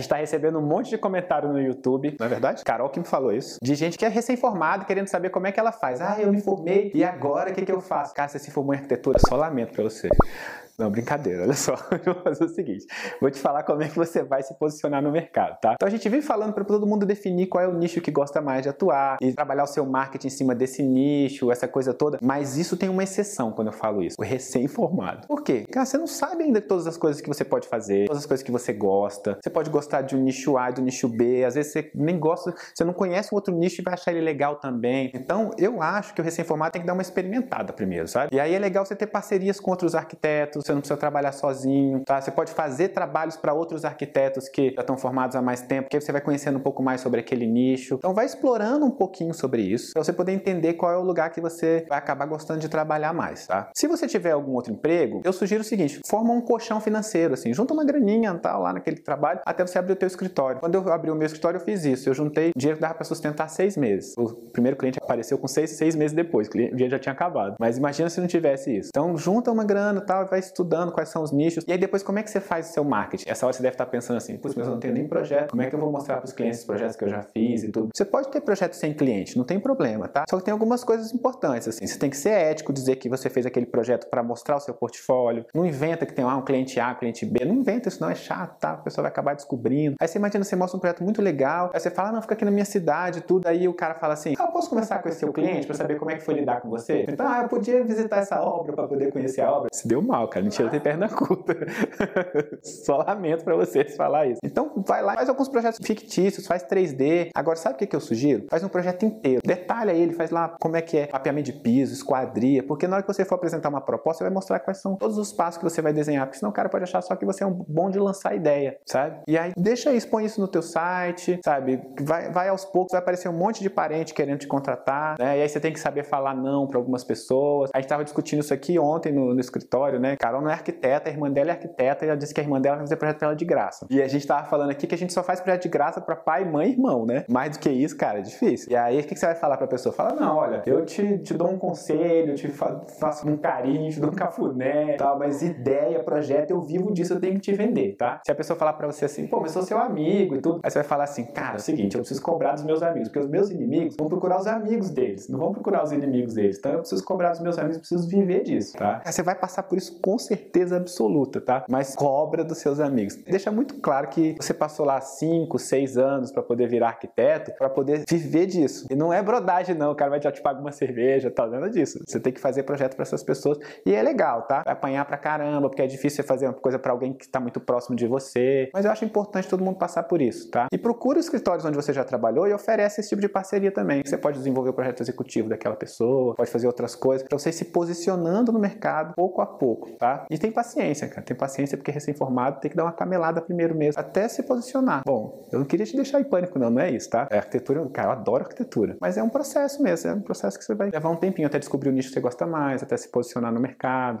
gente tá recebendo um monte de comentário no YouTube, não é verdade? Carol que me falou isso. De gente que é recém-formada, querendo saber como é que ela faz. Ah, eu me formei, e agora o que, que eu faço? Cara, você se formou em arquitetura, só lamento pra você. Não, brincadeira, olha só. Vou fazer o seguinte: vou te falar como é que você vai se posicionar no mercado, tá? Então a gente vem falando para todo mundo definir qual é o nicho que gosta mais de atuar e trabalhar o seu marketing em cima desse nicho, essa coisa toda. Mas isso tem uma exceção quando eu falo isso: o recém-formado. Por quê? Cara, você não sabe ainda todas as coisas que você pode fazer, todas as coisas que você gosta. Você pode gostar de um nicho A e do nicho B, às vezes você nem gosta, você não conhece um outro nicho e vai achar ele legal também. Então eu acho que o recém-formado tem que dar uma experimentada primeiro, sabe? E aí é legal você ter parcerias com outros arquitetos, você não precisa trabalhar sozinho, tá? Você pode fazer trabalhos para outros arquitetos que já estão formados há mais tempo, que você vai conhecendo um pouco mais sobre aquele nicho. Então vai explorando um pouquinho sobre isso, para você poder entender qual é o lugar que você vai acabar gostando de trabalhar mais, tá? Se você tiver algum outro emprego, eu sugiro o seguinte, forma um colchão financeiro, assim, junta uma graninha, tá, lá naquele trabalho, até você abrir o teu escritório. Quando eu abri o meu escritório, eu fiz isso. Eu juntei dinheiro que dava para sustentar seis meses. O primeiro cliente apareceu com seis, seis meses depois, o dinheiro já tinha acabado. Mas imagina se não tivesse isso. Então junta uma grana, tal, vai estudando quais são os nichos. E aí depois como é que você faz o seu marketing? Essa hora você deve estar pensando assim, putz, mas eu não tenho nem projeto. Como é que eu vou mostrar para os clientes os projetos que eu já fiz e tudo? Você pode ter projeto sem cliente, não tem problema, tá? Só que tem algumas coisas importantes assim. Você tem que ser ético, dizer que você fez aquele projeto para mostrar o seu portfólio. Não inventa que tem ah, um cliente A, um cliente B. Não inventa isso, não é chato, tá? A pessoa vai acabar descobrindo. Aí você imagina, você mostra um projeto muito legal, aí você fala, ah, não, fica aqui na minha cidade, tudo. Aí o cara fala assim, ah, posso conversar com esse seu cliente para saber como é que foi lidar com você? Então, ah, eu podia visitar essa obra para poder conhecer a obra. Se deu mal, cara. Mentira, tem perna curta. Só lamento para vocês falar isso. Então, vai lá, faz alguns projetos fictícios, faz 3D. Agora, sabe o que, que eu sugiro? Faz um projeto inteiro. Detalha ele, faz lá como é que é mapeamento de piso, esquadria, porque na hora que você for apresentar uma proposta, você vai mostrar quais são todos os passos que você vai desenhar, porque senão o cara pode achar só que você é um bom de lançar ideia, sabe? E aí, deixa isso, põe isso no teu site, sabe? Vai, vai aos poucos, vai aparecer um monte de parente querendo te contratar, né? E aí você tem que saber falar não para algumas pessoas. A gente tava discutindo isso aqui ontem no, no escritório, né? Carol não é arquiteta, a irmã dela é arquiteta e ela disse que a irmã dela vai fazer projeto pra ela de graça. E a gente tava falando aqui que a gente só faz projeto de graça para pai, mãe e irmão, né? Mais do que isso, cara, é difícil. E aí, o que, você vai falar pra pessoa? Fala, não, olha, eu te, te dou um conselho, eu te fa faço um carinho, te dou um cafuné, tal, mas ideia, projeto, eu vivo disso, eu tenho que te vender, tá? Se a pessoa falar pra você assim, pô, mas sou seu amigo e tudo, aí você vai falar assim, cara, é o seguinte, eu preciso cobrar dos meus amigos, porque os meus inimigos vão procurar os amigos deles, não vão procurar os inimigos deles. Então eu preciso cobrar dos meus amigos, preciso viver disso, tá? Você vai passar por isso com certeza absoluta, tá? Mas cobra dos seus amigos. Deixa muito claro que você passou lá 5, 6 anos para poder virar arquiteto, para poder viver disso. E não é brodagem, não. O cara vai te pagar uma cerveja, tal, nada disso. Você tem que fazer projeto para essas pessoas. E é legal, tá? Vai apanhar pra caramba, porque é difícil você fazer uma coisa para alguém que está muito próximo de você. Mas eu acho importante todo mundo passar por isso, tá? E procura escritórios onde você já trabalhou e oferece esse tipo de parceria também. Você pode desenvolver o projeto executivo daquela pessoa, pode fazer outras coisas, para você se posicionando no mercado pouco a pouco, tá? E tem paciência, cara. Tem paciência porque recém-formado tem que dar uma camelada primeiro mesmo, até se posicionar. Bom, eu não queria te deixar em pânico, não, não é isso, tá? É arquitetura, cara, eu adoro arquitetura. Mas é um processo mesmo, é um processo que você vai levar um tempinho até descobrir o nicho que você gosta mais, até se posicionar no mercado.